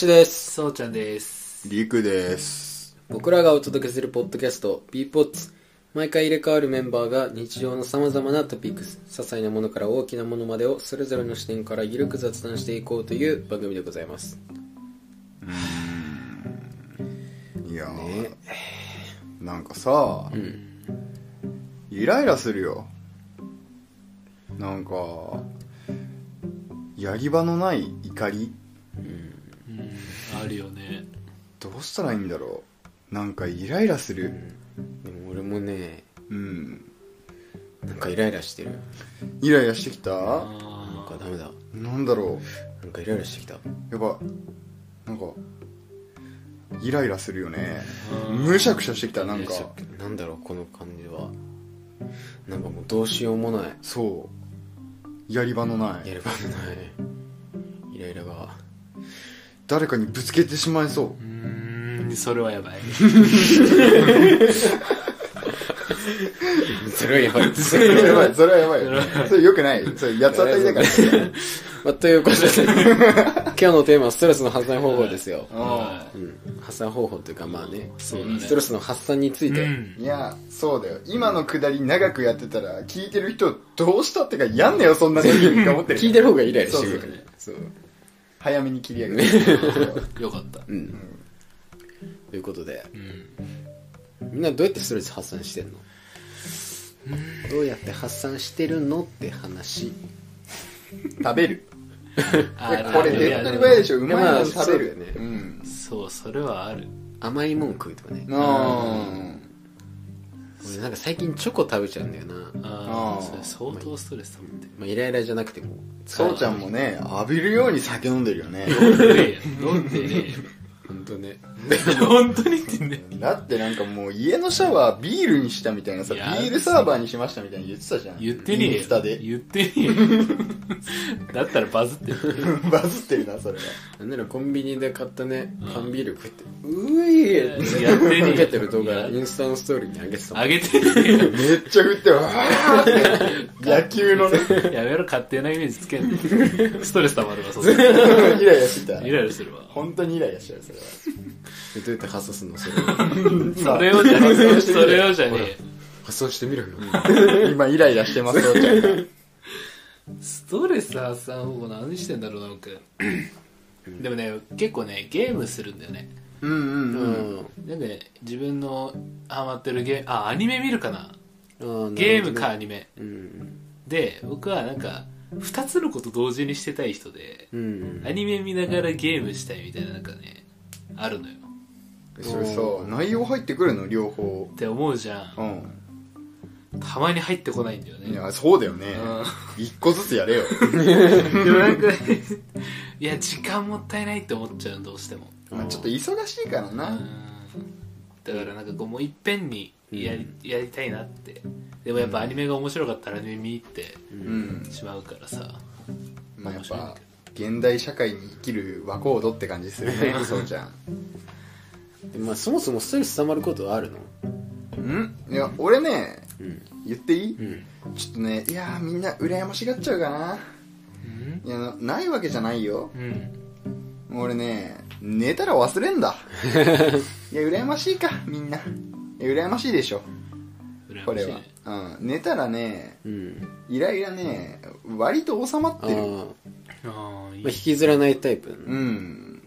です。そうちゃんです。りくです。僕らがお届けするポッドキャスト、b ポッツ毎回入れ替わるメンバーが日常の様々なトピックス、些細なものから大きなものまでをそれぞれの視点からゆるく雑談していこうという番組でございます。いやー、ねなんかさ、イライラするよ。なんか、やり場のない怒りあるよね。どうしたらいいんだろう。なんかイライラする。でも俺もね、うん。なんかイライラしてる。イライラしてきた？なんあかダメだ。なんだろなんかイライラしてきた。う。やっぱ、なんか、イライラするよね。うんむしゃくしゃしてきた、なんか。なんだろう、この感じは。なんかもうどうしようもない。そう。やり場のない。やればない。イライラが。誰かにぶつけてしまいそう。ーうーん、それはやばい。それはやばい。それはやばい、それはやばい。それ良くない。それ八つ当たりだから。まあ、ということで、今日のテーマはストレスの発散方法ですよ。あうん、発散方法というかまあねそうだねストレスの発散について、うんいや、そうだよ。今のくだり長くやってたら、聞いてる人、どうしたってか、やんねよ、そんな時に思ってる。聞いてる方がイライラしてくるからねそう早めに切り上げて。よかった。うんということでうん。みんなどうやってストレス発散してんの？どうやって発散してるのって話食べる。あこれ手っ取り早いでしょ。うまいもの食べそうだよる。ねうん。そう、それはある。甘いもん食うとかねあ俺なんか最近チョコ食べちゃうんだよな、ああ、あーそれ相当ストレス溜まってまあ、イライラじゃなくてもそうちゃんもね、浴びるように酒飲んでるよね。る。飲んでね本当ね 本当に言ってんね。だってなんかもう家のシャワービールにしたみたいなさ、ビールサーバーにしましたみたいに言ってたじゃん。言ってねえよ。インスタで。言ってねえよ。だったらバズってる。バズってるな、それは。なんならコンビニで買ったね缶ビール食ってういやってねえよかけてる動画インスタのストーリーに上げてたもんあげてねえよ。めっちゃ振って、わーって、野球のね、やめろ、勝手なイメージつけんの。ストレス溜まるわ、それ。イライラしてたイ。ライラするわ。本当にイライラしちゃう、それは。どうやって発散するの？それ。それをじゃねえ。それをじゃねえ。発散してみろよ今イライラしてます、そうちゃんが。ストレス発散方法何してんだろうなんか。でもね結構ねゲームするんだよね。うんうんううん。んでね自分のハマってるゲーあアニメ見るかな。ゲームかアニメ。うん。で僕はなんか2つのこと同時にしてたい人でうんアニメ見ながらゲームしたいみたいななんかねあるのよそれさ、内容入ってくるの、両方っ。て思うじゃうんたまに入ってこないんだよん。いねや、そうだよね。一個ずつやれよ。でもなんかねいや時間もったいないって思っちゃうどうしてもまあちょっと忙しいからうんな。だからなんかこうもういっぺんにやり,、やりたいなって。でもやっぱアニメが面白かったらアニメ見入ってうん。しまうからさ、まあやっぱ、現代社会に生きる和コードって感じするね、そうちゃん。でまあそもそもストレス溜まることはあるの？ん？いや、俺ね、うん。言っていい？うん。ちょっとね、いやーみんな羨ましがっちゃうかな。いや、なないわけじゃないよ。うん。俺ね、寝たら忘れんだ。いや、羨ましいか、みんな。羨ましいでしょ、これは。うん。寝たらね、うん。イライラね、割と収まあってる。ー。ああいい。まあ引きずらないタイプ。なのうん。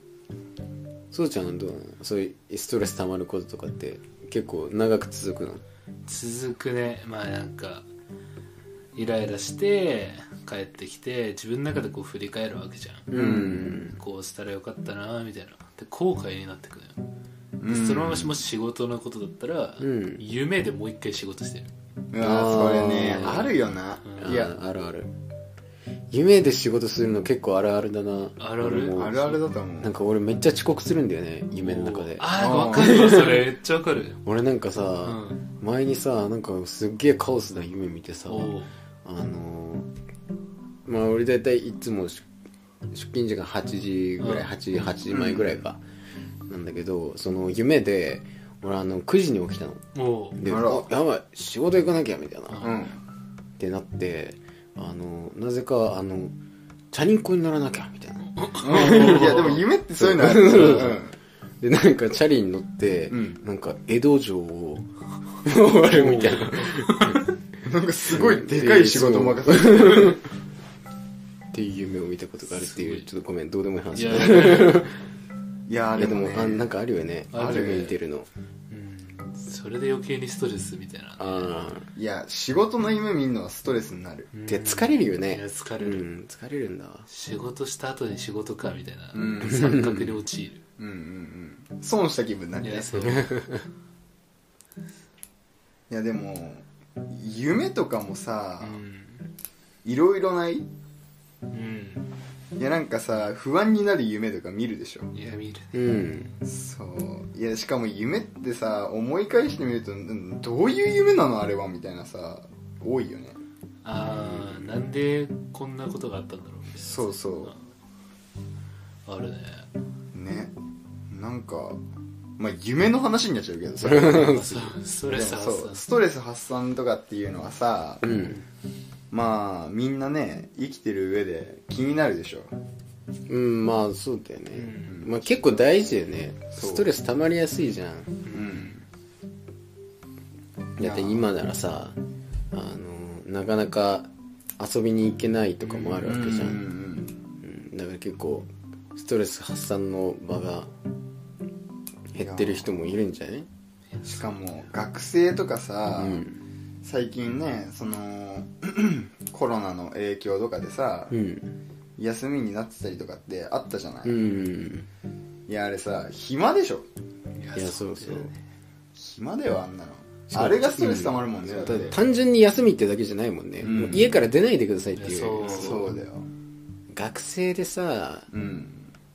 そうちゃんはどうそういうストレス溜まることとかって結構長く続くの？続くね。まあなんかイライラして帰ってきて自分の中でこう振り返るわけじゃん、うん。こうしたらよかったなみたいな。で後悔になってくるそのままもし仕事のことだったら、うん。夢でもう一回仕事してる。うわそれね、あるよな。うん。いや、あるある。夢で仕事するの結構あるあるだな。あるある？あるあるだと思う。なんか俺めっちゃ遅刻するんだよね夢の中で。ああ分かるわそれ。めっちゃ分かる。俺なんかさ、うん。前にさなんかすっげえカオスな夢見てさあのーまあ俺大体いつも出出勤時間8時ぐらい、うん。8時8時前ぐらいか、なんだけどその夢で俺あの9時に起きたの。であやばい仕事行かなきゃみたいな、っうん。てなってあのなぜかあのチャリンコに乗らなきゃみたいな。いやでも夢ってそういうのある。そう。うん。でなんかチャリに乗って、うん。なんか江戸城を回るみたいななんかすごいでかい仕事任されてるっていう夢を見たことがあるっていうちょっとごめんどうでもいい話い いいやでもでもね。あなんかあるよね。ある。夢見てるの。うん。それで余計にストレスみたいな。ああいや仕事の夢見るのはストレスになる。で疲れるよね。疲れる、うん疲れるんだ。わ仕事した後に仕事かみたいな、うん。錯覚に陥る。うんうんうん。損した気分になるね。いやそう。いやでも夢とかもさうん。いろいろない？うんいやなんかさ不安になる夢とか見るでしょ？いや見るうん。そう。いやしかも夢ってさ思い返してみるとうんどういう夢なのあれはみたいなさ多いよね。ああなんでこんなことがあったんだろうみたいなそうそう。あるね。ね。なんかまあ夢の話になっちゃうけどさ。そうストレス発散そう。ストレス発散とかっていうのはさ、うんまあみんなね生きてる上で気になるでしょ。うんまあそうだよね、うん。まあ結構大事だよね。ストレス溜まりやすいじゃん。うん。だって今ならさあのなかなか遊びに行けないとかもあるわけじゃん、うんうんだから結構ストレス発散の場が減ってる人もいるんじゃない？うんしかも学生とかさ、うん最近ねその コロナの影響とかでさ、うん。休みになってたりとかってあったじゃない、うん。いやあれさ暇でしょ？いやそうそう。暇だよあんなの。あれがストレス溜まるもんね、だってだって。単純に休みってだけじゃないもんね、うん。家から出ないでくださいっていう。そう。そうだよ。学生でさうん。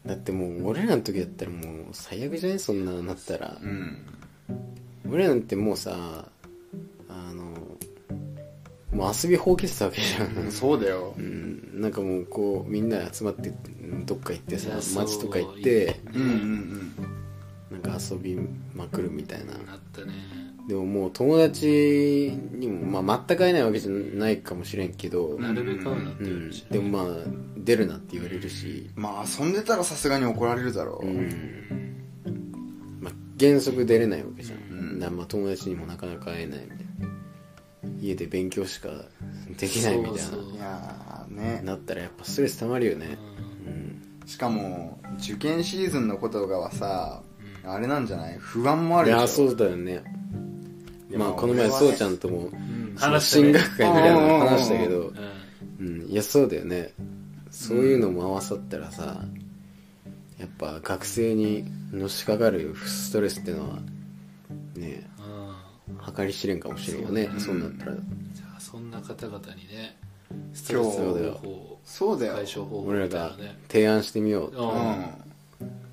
だってもう俺らの時だったらもう最悪じゃない？そんなのなったら。うん。俺らなんてもうさもう遊び放棄してたわけじゃん。そうだよ。うん、なんかもうこうみんなで集まってうんどっか行ってさ街とか行ってうんうんなんか遊びまくるみたいな。なったね。でももう友達にも、まあ、全く会えないわけじゃないかもしれんけど、なるべく会うなってうん言うし、でもまあ出るなって言われるし、うんまあ遊んでたらさすがに怒られるだろう、うん。まあ、原則出れないわけじゃん、うん。まあ友達にもなかなか会えないみたいな家で勉強しかできないみたいな。そうそう。いやーね。なったらやっぱストレス溜まるよね。うん。うんしかも受験シーズンのことがはさ、あれなんじゃない？不安もあるでしょ。いやそうだよね。まあこの前俺はねそうちゃんともの話したね進学会みたいなの話したけど。うん。うん。いやそうだよね。そういうのも合わさったらさやっぱ学生にのしかかるストレスってのはねうん計り知れんかもしれんよねそううなったら。じゃあそんな方々にねストレスそうだよ方法そうだよ。解消方法俺らみたいながね提案してみよううん。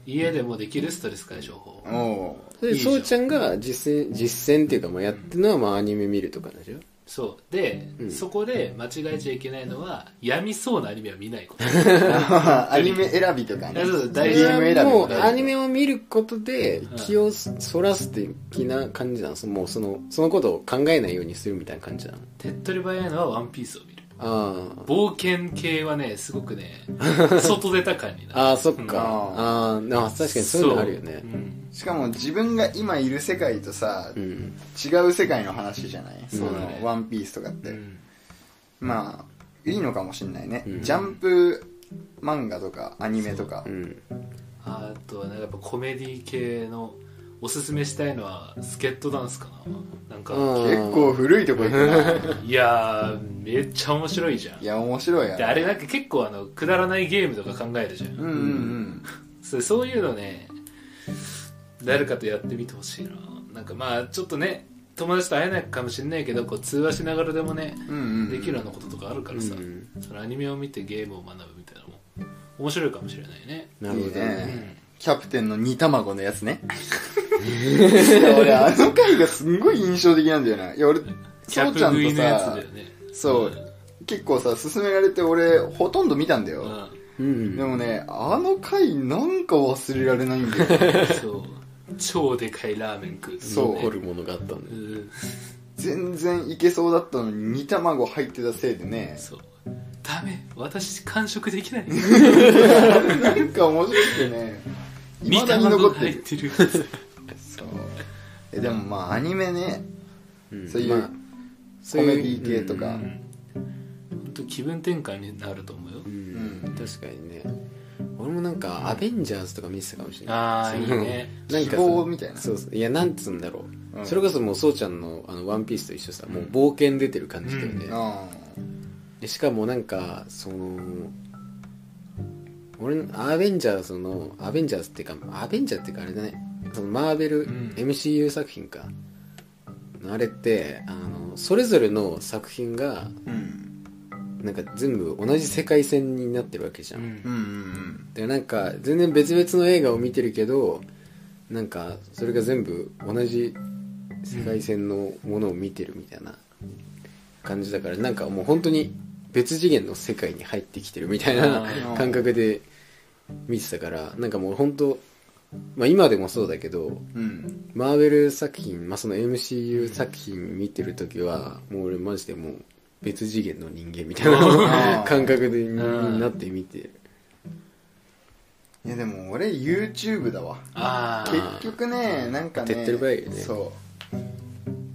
家でもできるストレス解消法。うん。おう。でいいじゃんそうちゃんが実践実践っていうかまあやってるのはまあアニメ見るとかなんでしょそう。で、うん。そこで間違えちゃいけないのは病みそうなアニメは見ないこと。アニメ選びとかね。そうそう大ゲ事ーム選びもうアニメを見ることで気をそらす的な感じなのもうそのそのことを考えないようにするみたいな感じなの手っ取り早いのはワンピースを見る冒険系はねすごくね 外出た感になる。ああそっか、うん。あーあ確かにそういうのあるよね。そう。うん。しかも自分が今いる世界とさ、うん違う世界の話じゃない？そのワンピースとかって、うん。まあいいのかもしんないね、うん。ジャンプ漫画とかアニメとか。う。ん。あとはなんかやっぱコメディ系のおすすめしたいのはスケットダンスかな。なんか、うん。結構古いとこ行くな。いやーめっちゃ面白いじゃん。いや面白いやであれなんか結構あのくだらないゲームとか考えるじゃん、うんうんうん。そうそういうのね誰かとやってみてほしいな。なんかまあちょっとね友達と会えないかもしれないけどこう通話しながらでもね、うんうんできるようなこととかあるからさ、うんそのアニメを見てゲームを学ぶみたいなのも面白いかもしれないね。なるほどね。ねキャプテンの煮卵のやつね。い や俺あの回がすんごい印象的なんだよな。いや俺キャップそうちゃんと食いのやつさだよね。そう結構さ勧められて俺ほとんど見たんだよ、うん、うん。でもねあの回なんか忘れられないんだよ。そう。超でかいラーメン食う。そう。残るものがあったんだよ。うん。全然いけそうだったのに煮卵入ってたせいでね。そう。ダメ。私完食できない。なんか面白くてね。煮未だに残卵ってる入ってる。そう。えでもまあアニメね。うん。そういうまあそうコメいうディ系とか、本当気分転換になると思うよ。うん。うん確かにね。俺もなんかアベンジャーズとか見てたかもしれない。ああいいね。なんかさ希望みたいな。そうそう。いやなんつうんだろう、うん。それこそもうそうちゃんのあのワンピースと一緒さもう冒険出てる感じだよね、あでしかもなんかその俺のアベンジャーズのアベンジャーズっていうかアベンジャーっていうかあれだね。そのマーベル、うん。MCU 作品か。あれってあのそれぞれの作品がーうん。なんか全部同じ世界線になってるわけじゃん、うんうんうん。でなんか全然別々の映画を見てるけどなんかそれが全部同じ世界線のものを見てるみたいな感じだからなんかもう本当に別次元の世界に入ってきてるみたいな感覚で見てたからなんかもう本当まあ今でもそうだけどうん。マーベル作品、まあ、その MCU 作品見てる時はもう俺マジでもう別次元の人間みたいな感覚でにうんなって見て。るいやでも俺 YouTube だわ。結局ねなんかね手っ取り早いよね。そう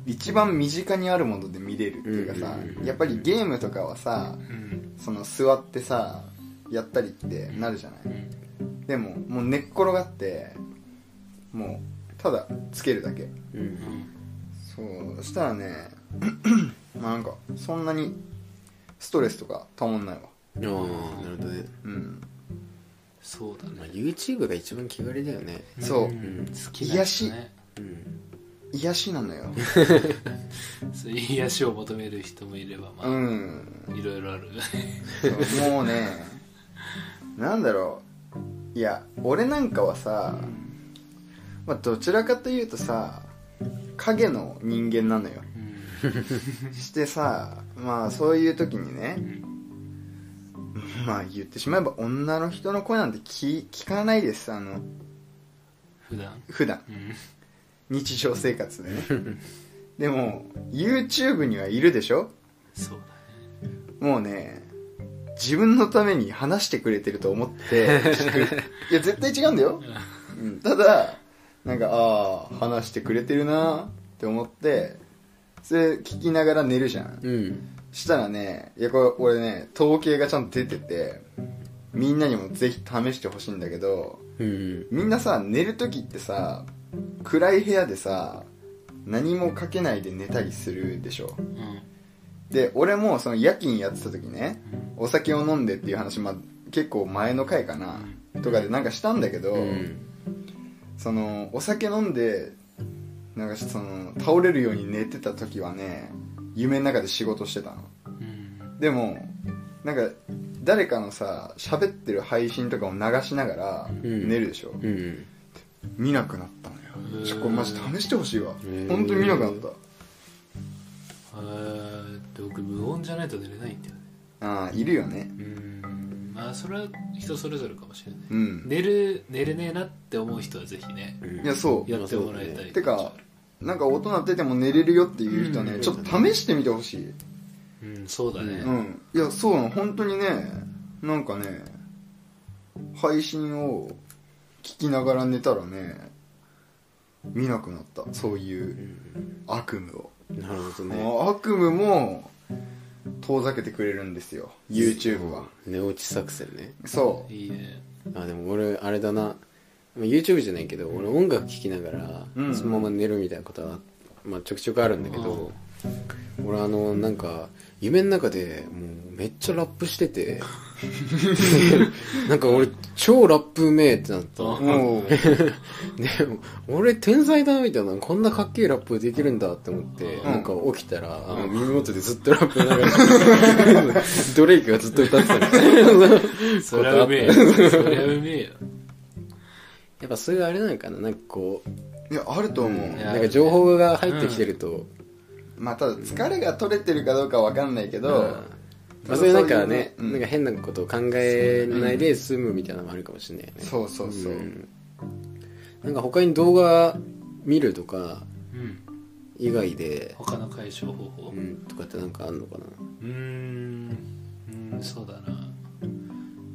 一番身近にあるもので見れるっていうかさ、やっぱりゲームとかはさうん。その座ってさやったりってなるじゃない、うん。でももう寝っ転がってもうただつけるだけ。うん。そうそしたらね まあなんかそんなにストレスとかたまんないわ。ああなるほどね、うん。そうだまあ、ね YouTube が一番気軽だよね。そう。ん。好きな癒し。ねうん癒しなのよ。そう癒しを求める人もいればまあ、うん。いろいろある。もうね なんだろう。いや俺なんかはさ、まあ、どちらかというとさ影の人間なのよ。してさまあそういう時にねまあ言ってしまえば女の人の声なんて聞聞かないです。あの普段。普段。うん日常生活でね。でも YouTube にはいるでしょ？そうもうね自分のために話してくれてると思って いや絶対違うんだよ、うん、ただなんかああ話してくれてるなって思ってそれ聞きながら寝るじゃん。うん。したらねいやこれ俺ね統計がちゃんと出ててみんなにもぜひ試してほしいんだけどうん。みんなさ寝る時ってさ暗い部屋でさ何もかけないで寝たりするでしょ。だねで俺もその夜勤やってた時ねお酒を飲んでっていう話、まあ、結構前の回かなとかでなんかしたんだけど、うん。そのお酒飲んでなんかその倒れるように寝てた時はね夢の中で仕事してたの。うん。うんでもなんか誰かのさ喋ってる配信とかを流しながらうん。寝るでしょ、うん。見なくなったのちょこれマジ試してほしいわ。本当に見なくなった。えー。僕無音じゃないと寝れないんだよね。ああいるよね。うん。まあそれは人それぞれかもしれない、うん。寝る寝れねえなって思う人はぜひねうん。いやそう。やってもらいたいてかなんか音鳴ってても寝れるよっていう人はね、うん。ちょっと試してみてほしい。うんそうだね、うん。いやそうなの。本当にねなんかね配信を聞きながら寝たらね見なくなった。そういう悪夢を、なるほどね。もう悪夢も遠ざけてくれるんですよ。YouTube は。寝落ち作戦ね。そいいね。あでも俺あれだな。まあ YouTube じゃないけど俺音楽聴きながらうん。そのまま寝るみたいなことは、まあ、ちょくちょくあるんだけど俺あのなんか夢の中でもうめっちゃラップしてて なんか俺超ラップうめえってなった。うもう でも俺天才だなみたいなこんなかっけえラップできるんだって思って、ん。なんか起きたらあの耳元でずっとラップ流れて ドレイクがずっと歌ってた。みたいなそれはうめえよ。それはうめえよ。やっぱそれがあれなのかな？なんかこういやあると思う、なんか情報が入ってきてると、まあただ疲れが取れてるかどうかわかんないけど、うんまあ、それなんかね、うんなんか変なことを考えないで済むみたいなのもあるかもしれないよね。そうそうそう、ん。なんか他に動画見るとかうん。以外で、他の解消方法？うん、とかってなんかあんのかな？うーん。うんにそうだな。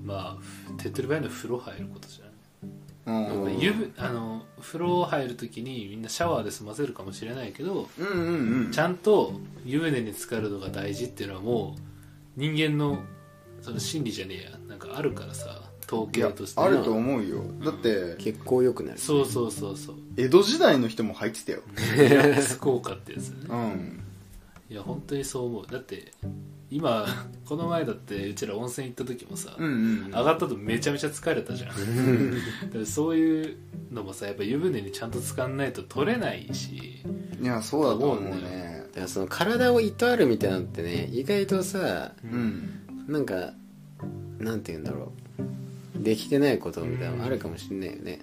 まあ手っ取り早いのは風呂入ることじゃないうん。湯船あの風呂入る時にみんなシャワーで済ませるかもしれないけどうんうんうん。ちゃんと湯船に浸かるのが大事っていうのはもう人間のその心理じゃねえや。なんかあるからさ統いや計としてあると思うよ。だって結構良くなる。そうそうそうそう。江戸時代の人も入ってたよ。リラックス効果ってやつ。ねうん。いや本当にそう思う。だって今この前だってうちら温泉行った時もさ、うんうん上がったとめちゃめちゃ疲れたじゃん。だからそういうのもさやっぱ湯船にちゃんと使わないと取れないし。いやそうだと思うね。だからその体をいとあるみたいなのってね意外とさうん。なんかなんて言うんだろう。できてないことみたいなのあるかもしんないよね。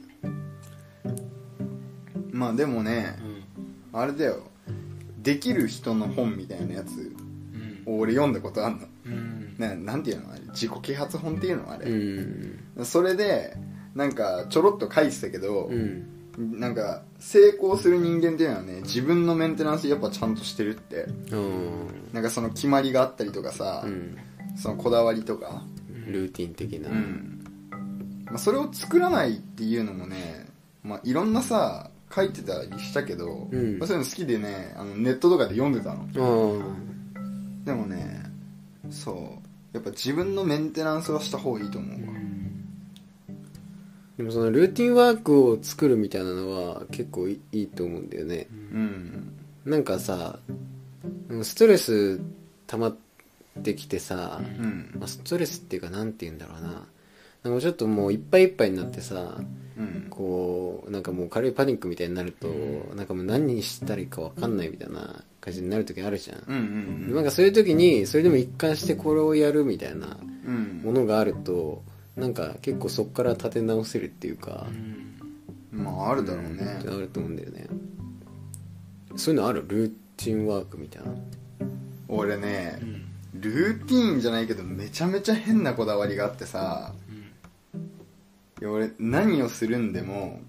まあでもねうん。あれだよ。できる人の本みたいなやつうん。を俺読んだことあんの。うん。ななんていうのあれ？自己啓発本っていうのあうれ、ん。それでなんかちょろっと書いてたけど、うんなんか成功する人間っていうのはね自分のメンテナンスやっぱちゃんとしてるって。うん。なんかその決まりがあったりとかさ、うん。そのこだわりとか、ルーティン的な。うん。まあ、それを作らないっていうのもね、まあ、いろんなさ書いてたりしたけど、うん。まあそういうの好きでねあのネットとかで読んでたの。うん。でもねそう。やっぱ自分のメンテナンスはした方がいいと思うわでもそのルーティンワークを作るみたいなのは結構いいと思うんだよね。うん。なんかさストレス溜まってきてさ、うん。まあ、ストレスっていうかなんて言うんだろうな。なんかちょっともういっぱいいっぱいになってさうん。こうなんかもう軽いパニックみたいになると、なんかもう何にしたらいいか分かんないみたいな感じになる時あるじゃん、うんうん。なんかそういう時にそれでも一貫してこれをやるみたいなうん。ものがあるとなんか結構そこから立て直せるっていうか、まああるだろううん。ねあると思うんだよね。そういうのある？ルーティンワークみたいな。俺ねうん。ルーティーンじゃないけどめちゃめちゃ変なこだわりがあってさいや俺何をするんでも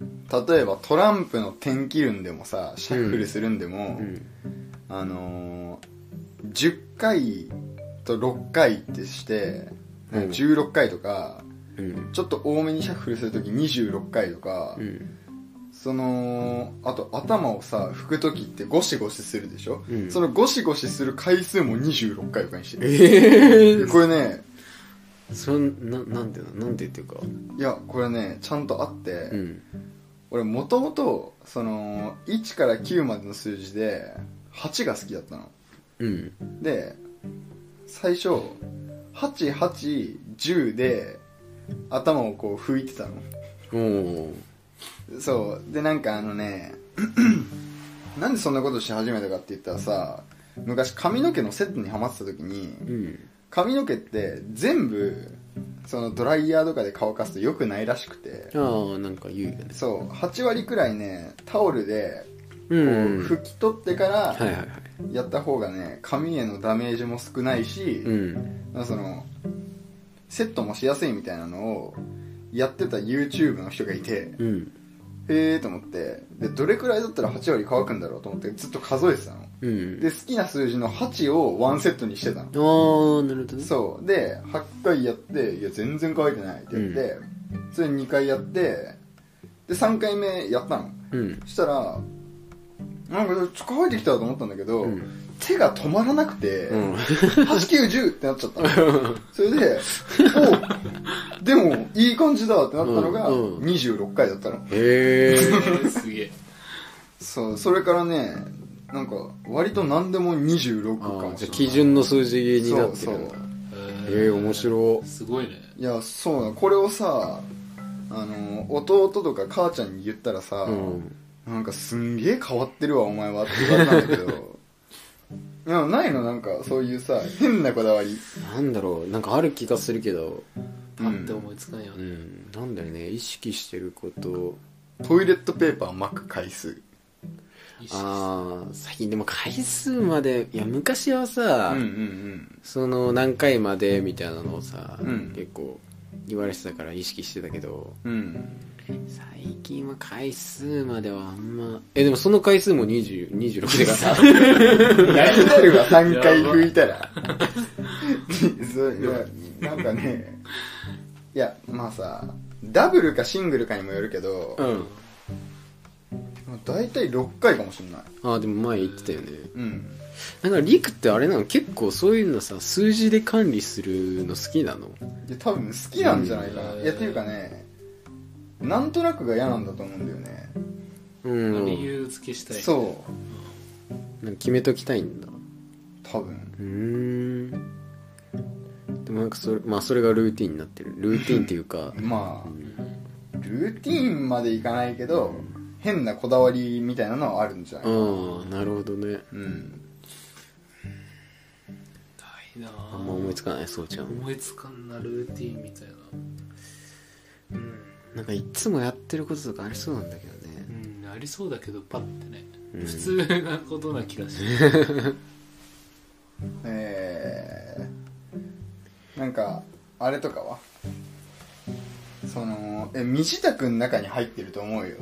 例えばトランプの点切るんでもさシャッフルするんでも、うん。あのー、10回と6回ってして、うん。16回とかうん。ちょっと多めにシャッフルするとき26回とか、うん。そのあと頭をさ拭く時ってゴシゴシするでしょ、うん。そのゴシゴシする回数も26回とかにしてる。ええでこれねそんななんていうのなんていうか。いやこれねちゃんとあって、うん。俺もともとその1から9までの数字で8が好きだったの。うん。で最初8810で頭をこう拭いてたの。おおそう。でなんかあのね なんでそんなことし始めたかって言ったらさ昔髪の毛のセットにハマってた時にうん。髪の毛って全部そのドライヤーとかで乾かすと良くないらしくて。ああなんか言うよね。そう。8割くらいねタオルでこううん。拭き取ってからやった方がね髪へのダメージも少ないし、うん。そのセットもしやすいみたいなのをやってた YouTube の人がいてうん。へえと思ってでどれくらいだったら8割乾くんだろうと思ってずっと数えてたの。うん。で好きな数字の8を1セットにしてたの。ああなるほどね。そう。で8回やっていや全然乾いてないって言って、それ2回やってで3回目やったの。うん。そしたらなんかちょっと乾いてきたと思ったんだけど、うん手が止まらなくて、うん。8910ってなっちゃったの。それでおでもいい感じだってなったのがうん。うん26回だったの。へえすげえ。そうそれからねなんか割と何でも26かあもしれないあじゃあ基準の数字になってるんだ。そうへえ面白すごいね。いやそうこれをさあの弟とか母ちゃんに言ったらさ、うん。なんかすんげえ変わってるわお前はって言われたんだけどいやないの？なんかそういうさ変なこだわり。なんだろう。なんかある気がするけど。パッて思いつかんようね、ん。なんだろうね。意識してること。トイレットペーパー巻く回数。ああ最近でも回数まで。いや昔はさ、うんうんその何回までみたいなのをさ、うん。結構言われてたから意識してたけど。うんうん最近は回数まではあんまえでもその回数も20 26でから何になるわ3回拭いたら。そういやなんかねいやまあさダブルかシングルかにもよるけど、うん。まあ大体6回かもしんない。ああでも前言ってたよね。うん。なんかリクってあれなの結構そういうのさ数字で管理するの好きなの？いや多分好きなんじゃないかな、うんいやっていうかねなんとなくが嫌なんだと思うんだよね、うん。理由付けしたい。そう。決めときたいんだ。多分。うーん。でもなんかそれまあそれがルーティンになってる。ルーティンっていうか。まあルーティーンまでいかないけど変なこだわりみたいなのはあるんじゃない？かなああなるほどね。うん。ないなあ。んま思いつかないそうちゃん。思いつかんなルーティンみたいな。うんなんかいつもやってることとかありそうなんだけどね。うんありそうだけどパッてね、うん。普通なことな気がして えー、なんかあれとかは？そのえ身支度の中に入ってると思うよ。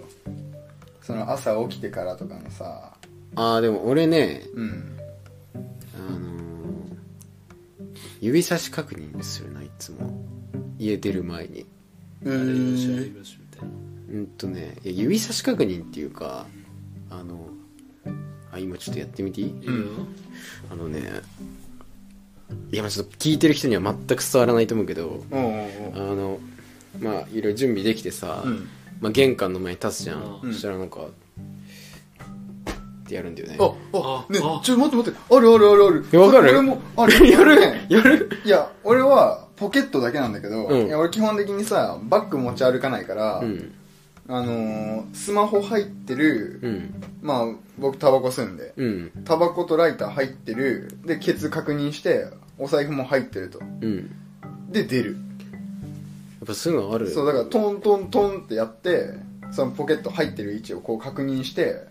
その朝起きてからとかのさ。ああでも俺ねうん。あのー指差し確認するないつも。家出る前にうあれよしあれん。よしみたいなうんとね指差し確認っていうかあのあ今ちょっとやってみていい？いいよ、あのねいやまあちょっと聞いてる人には全く伝わらないと思うけどあのまあいろいろ準備できてさ、うん。まあ、玄関の前に立つじゃん、うん。そしたらなんかってやるんだよね。ああねあ。ちょ待って待って。あるあるあるある。えわかる？俺も ある。やる？ねやる？いや俺はポケットだけなんだけど、うん。いや俺基本的にさバッグ持ち歩かないから、うん。あのースマホ入ってる、うん。まあ僕タバコ吸うんでうん。タバコとライター入ってるでケツ確認してお財布も入ってると。うん。やで出る。っぱそういうのあるそうだからトントントンってやってそのポケット入ってる位置をこう確認して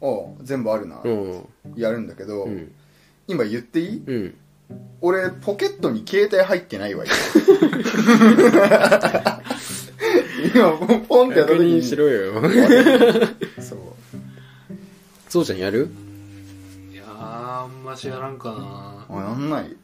ああ全部あるな、うん。やるんだけど、うん。今言っていい？うん俺ポケットに携帯入ってないわ今今ポンってやった確時に。認しろよ。そう。そうちゃんやる？いやーあんましやらんかあやんない？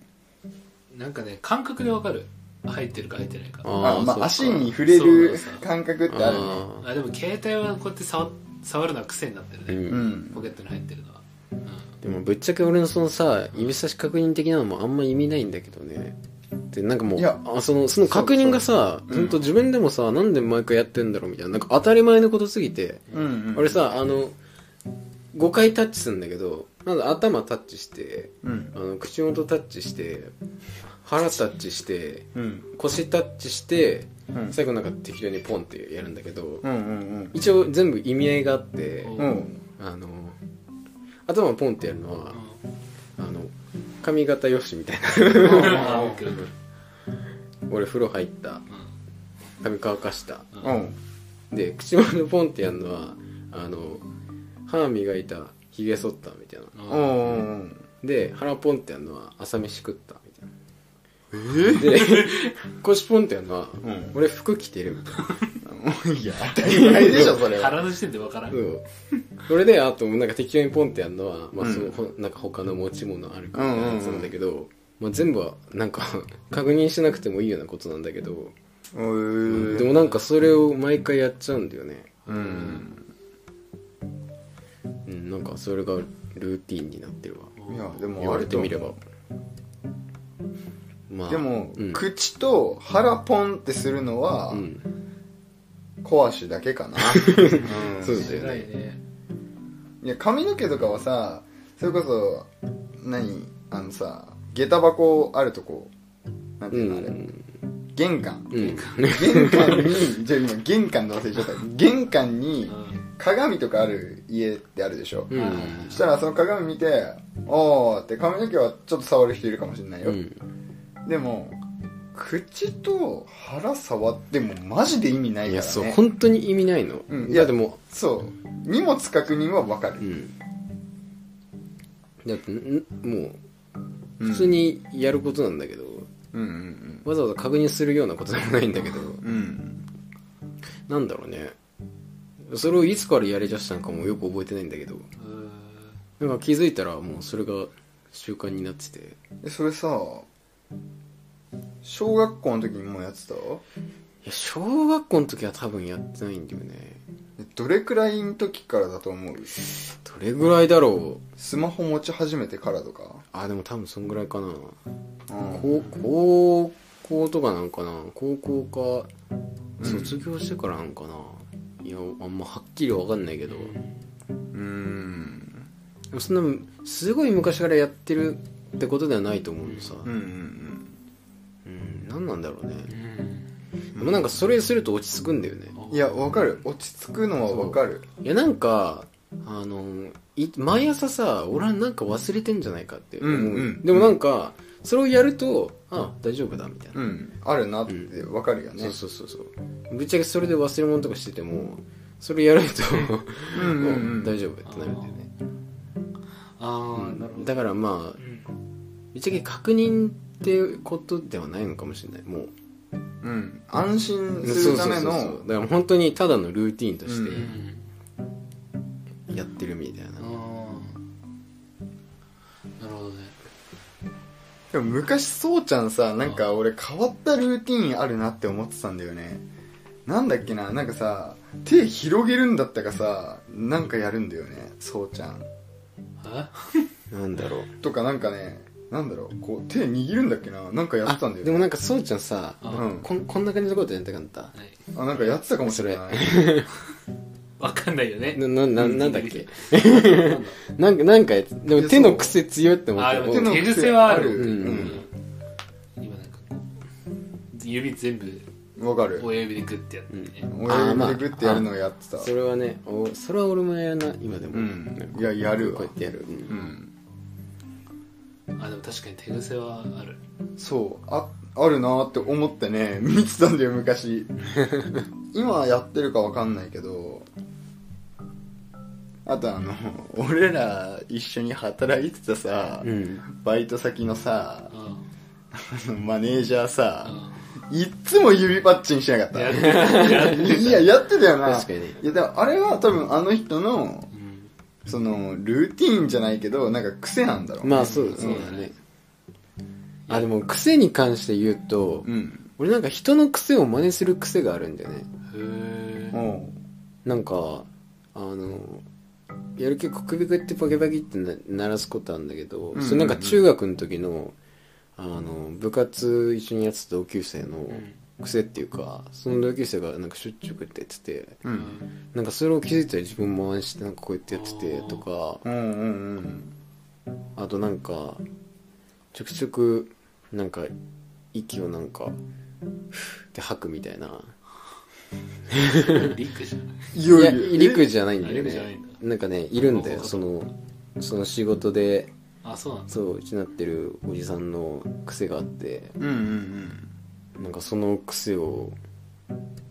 ななんかね感覚でわかる。入ってるか入ってないか。ああまあそうか。足に触れるそうだ感覚ってあるね。ああでも携帯はこうやって触触るのは癖になってーるね、うん。うん。ポケットに入ってるのは、うんでもぶっちゃけ俺のそのさ指差し確認的なのもあんま意味ないんだけどね。でなんかもういやあそのその確認がさそう。そう本当自分でもさ、なんで毎回やってんだろうみたいな。なんか当たり前のことすぎて、うんうん。俺さあの5回タッチするんだけどまず頭タッチしてうん。あの口元タッチして腹タッチしてうん。腰タッチして、うん。最後なんか適当にポンってやるんだけど、うんうん一応全部意味合いがあって、うんうん。あの頭ポンってやるのは、あの髪型よしみたいな。俺風呂入った。髪乾かした。うん。で口元ポンってやるのはあの歯磨いたひげ剃ったみたいな。で腹ポンってやるのは朝飯食ったみたいなで腰ポンってやるのは、うん。俺服着てるみたいな。いや。当たり前でしょそれは。腹の時点でわからん。そう。それであとなんか適当にポンってやるのは、まあうん。そのほなんか他の持ち物あるかうんうんうん。らやつなんだけど、まあ、全部はなんか 確認しなくてもいいようなことなんだけど、うんでもなんかそれを毎回やっちゃうんだよね。うん。うんなんかそれがルーティンになってるわ。いやでも言われてみればまあでも、うん。口と腹ポンってするのはうん。小足だけかな、う んそうだよないねねいや髪の毛とかはさそれこそ何あのさ下駄箱あるとこなんてういうのあれ、ん。玄関。うん玄関にじゃあ今玄関で忘れちゃった。玄関にうん。鏡とかある家ってあるでしょ、うん。そしたらその鏡見て「おー」って髪の毛はちょっと触る人いるかもしれないよ、うんでも口と腹触ってもマジで意味ないからね。いやそう本当に意味ないの、うんいやでもそう。荷物確認は分かる。う、ん。だってんもううん。普通にやることなんだけど、うんうんわざわざ確認するようなことでもないんだけど。うん。うんなんだろうね。それをいつからやりだしたのかもよく覚えてないんだけど。うんなんか気づいたらもうそれが習慣になってて。えそれさ小学校の時にもうやってた？いや小学校の時は多分やってないんだよね。えどれくらいの時からだと思う？どれぐらいだろう？スマホ持ち始めてからとか？あでも多分そんぐらいかな。うん高高校とかなんかな。高校か卒業してからなんかな、いやあんまはっきりわかんないけど、うーん。でもそんなすごい昔からやってるってことではないと思うのさ。うんうんうん。何なんだろうね。うん。でもなんかそれすると落ち着くんだよね。うん。いやわかる。落ち着くのはわかる。いやなんかあのい毎朝さ俺はなんか忘れてんじゃないかって思う、うんうん。でもなんかそれをやるとあ大丈夫だみたいな、うん。あるなってわかるよね。そうそうそうそう。ぶっちゃけそれで忘れ物とかしててもそれやるとう 大丈夫ってなるんだよね。ああなるほど。だからまあうん。ぶっちゃけ確認っていうことではないのかもしれない。もう。うん。安心するためそうそうそうのだから本当にただのルーティンとしうてうん。やってるみたいな、ああなるほどね。でも昔そうちゃんさなんか俺変わったルーティンあるなって思ってたんだよね。なんだっけななんかさ手広げるんだったかさなんかやるんだよねそうちゃん。あなんだろう。とかなんかねなんだろうこう手握るんだっけな？なんかやってたんだよね。でもなんかそうちゃんさあうん。こんこんな感じのことやりたかった。はいあなんかやってたかもしれない。わかんないよね。ななななんだっけ？なんかなんかでも手の癖強いって思ったあでも手の手癖はある。うん。今なんかこう指全部わかる。親指でグッてやって。ね親指でグッてやるのをやってた。それはねおそれは俺もやるな今でも、ういややるわ。こうやってやる、うん。うんあでも確かに手癖はある。そうああるなーって思ってね 見てたんだよ昔。今はやってるかわかんないけどあとあの 俺ら一緒に働いてたさ、うん。バイト先のさうん。マネージャーさうん。いっつも指パッチンしなかった。いややってたよな。確かに。いやでもあれは多分あの人のうんそのルーティーンじゃないけどなんか癖なんだろうね。まあそうそうだね、あでも癖に関して言うと、うん。俺なんか人の癖を真似する癖があるんだよね。へえおうなんかあのやる結構首こうやってパキパキってな鳴らすことあるんだけど、んうん。うんそれなんか中学の時のあの部活一緒にやってた同級生のん癖っていうかその同級生がなんかしょっちゅうこうやってやっててうん。なんかそれを気づいたら自分も真似してなんかこうやってやっててとかうんうんうんあとなんかちょくちょくなんか息をなんかふーって吐くみたいな。リックじゃない。いいや陸じゃないんだよね。なんかねいるんだよあそのその仕事であそうなんだ。そううちなってるおじさんの癖があって。うんうんなんかその癖を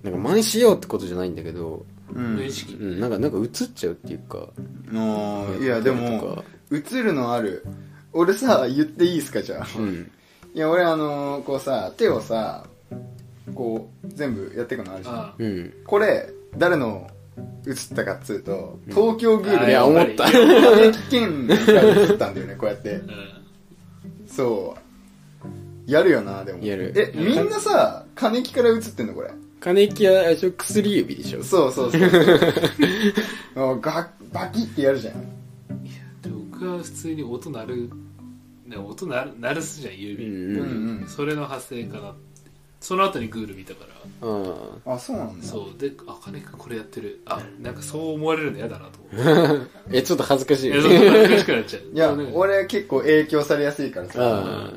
なんか真似しようってことじゃないんだけど、うん。無意識。うん、なんかなんか映っちゃうっていうかあーいやでともか。映るのある。俺さ言っていいですかじゃあ。うん。いや俺あのーこうさ手をさこう全部やっていくのあるじゃん。あうん。これ誰の映ったかっつうと東京グールあいや思った。金木健が映ったんだよねこうやって。うん。そうやるよなでも。やる。えみんなさ金木から映ってんのこれ？金木はあれでしょ薬指でしょ。そうそうそう。あガバキってやるじゃん。いやで僕は普通に音鳴る。ね音鳴る鳴るすじゃん指、うんううん。んそれの発生かなって。その後にグール見たから。あうん。あそうなんだ。そう。であ金井君これやってる。あなんかそう思われるの嫌だなと思って。あ えちょっと恥ずかしい。いやそう恥ずかしくなっちゃう。いや俺結構影響されやすいからさ。あ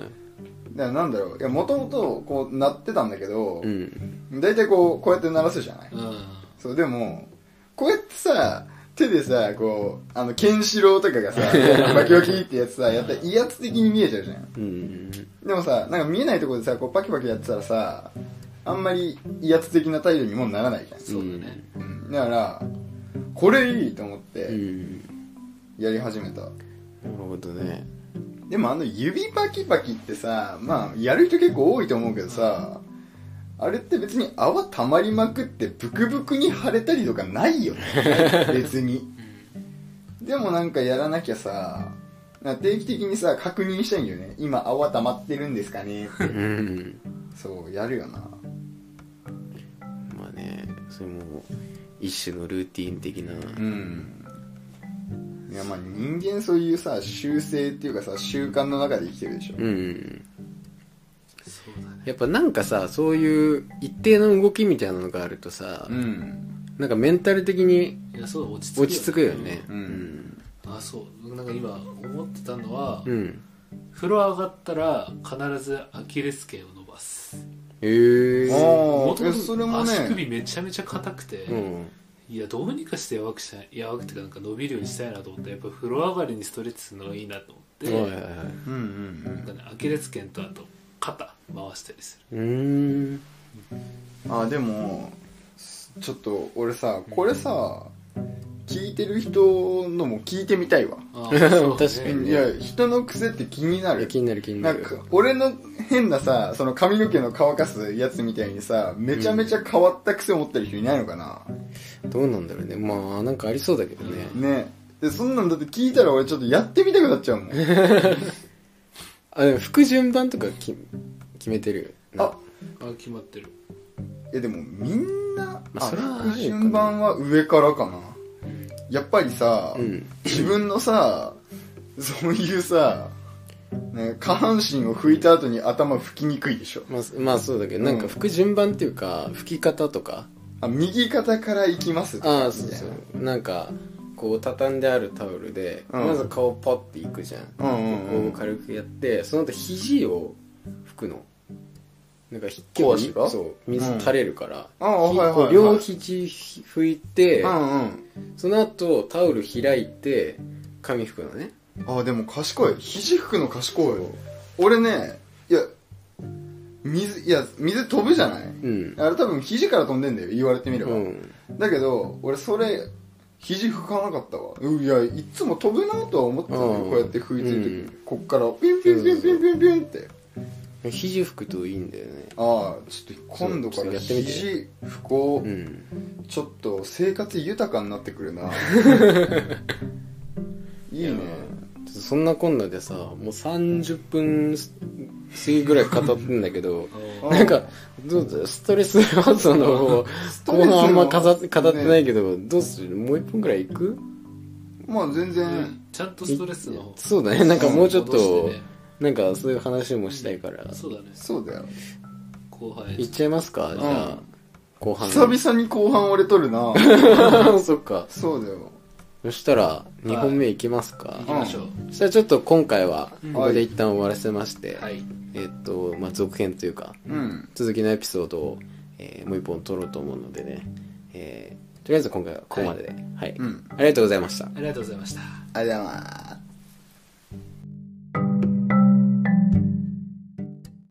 だからなんだろう。いやもともとこう鳴ってたんだけどあうん。大体こうこうやって鳴らすじゃない？うん。そうでもこうやってさ手でさこうあのケンシロウとかがさ バキバキってやつさやったら威圧的に見えちゃうじゃん。うん。でもさなんか見えないところでさこうパキパキやってたらさあんまり威圧的な態度にもならないじゃん、そうだね。うん、だからこれいいと思っうてん。やり始めた、なるほどねでもあの指パキパキってさまあやる人結構多いと思うけどさあれって別に泡溜まりまくってブクブクに腫れたりとかないよね。別に。でもなんかやらなきゃさ定期的にさ確認したいんだよね。今泡溜まってるんですかねって。うん。そうやるよな。まあねそれも一種のルーティン的なうんいやまあ人間そういうさ習性っていうかさ習慣の中で生きてるでしょ。うんやっぱなんかさそういう一定の動きみたいなのがあるとさ、うん。なんかメンタル的に落ち着くよね。うん。あそう。なんか今思ってたのは、うん。風呂上がったら必ずアキレス腱を伸ばす。へえあー元々えそれもね。足首めちゃめちゃ硬くて、うんいやどうにかして柔らくしたい。柔らくっていうかなんか伸びるようにしたいなと思ってやっぱ風呂上がりにストレッチするのがいいなと思って、はいはいはいうんうん。なんかね、アキレス腱とあと肩回したりする。うーん。あでもちょっと俺さこれさ聞いてる人のも聞いてみたいわ。あ 確かにね。いや人の癖って気にないるや気になる気にななんるか俺の変なさその髪の毛の乾かすやつみたいにさめちゃめちゃ変わった癖を持ってる人いないのかな、どうなんだろうね。まあなんかありそうだけどね。ね。でそんなんだって聞いたら俺ちょっとやってみたくなっちゃうもん。あでも服順番とかき決めてる？よああ決まってる。えでもみんな、あまあ順番は上からかなやっぱりさ、うん。自分のさそういうさ、ね、下半身を拭いた後に頭拭きにくいでしょ。まあ、まあそうだけどなんか服順番っていうか拭き方とか。あ右肩から行きます。ああそうそう。なんかこう畳んであるタオルで、うん。まず顔ポッていくじゃん、うんうんうん。こう軽くやってその後肘を拭くのなんかひ小足が？そう水垂れるから、ああひはいはいはいこう両肘拭いて、うんうん。その後タオル開いて髪拭くのね。あでも賢い。肘拭くの賢い俺ねいや水いや水飛ぶじゃない？うん。あれ多分肘から飛んでんだよ言われてみれば、うん。だけど俺それ肘拭かなかったわ。うんいやいつも飛ぶなとは思ってたのようん。こうやって拭いてる時、うん。こっからピュンピュンピュンピュンピュンピュンって。肘拭くといいんだよねああちょっと今度からそうやってみて。肘拭こう、うん。ちょっと生活豊かになってくるな。いいね。そんなこんなでさもう30分過ぎぐらい語ってんだけどあなんかどうだストレス発散の方後半あんま語って語ってないけど、どうする？もう一本ぐらいいく？まあ全然。ちゃんとストレスの方そうだね。なんかもうちょっと、なんかそういう話もしたいから、そうだね。そうだよ後輩。いっちゃいますか？じゃあ、後半。久々に後半俺取るな。そっか。そうだよ。そしたら2本目いきますか、行きましょう。そしたらちょっと今回はうん。ここで一旦終わらせまして、はい。えっと、まあ、続編というかうん。続きのエピソードを、えーもう一本撮ろうと思うのでね、えーとりあえず今回はここまでで、はい。うん。ありがとうございました。ありがとうございました。ありがとうございます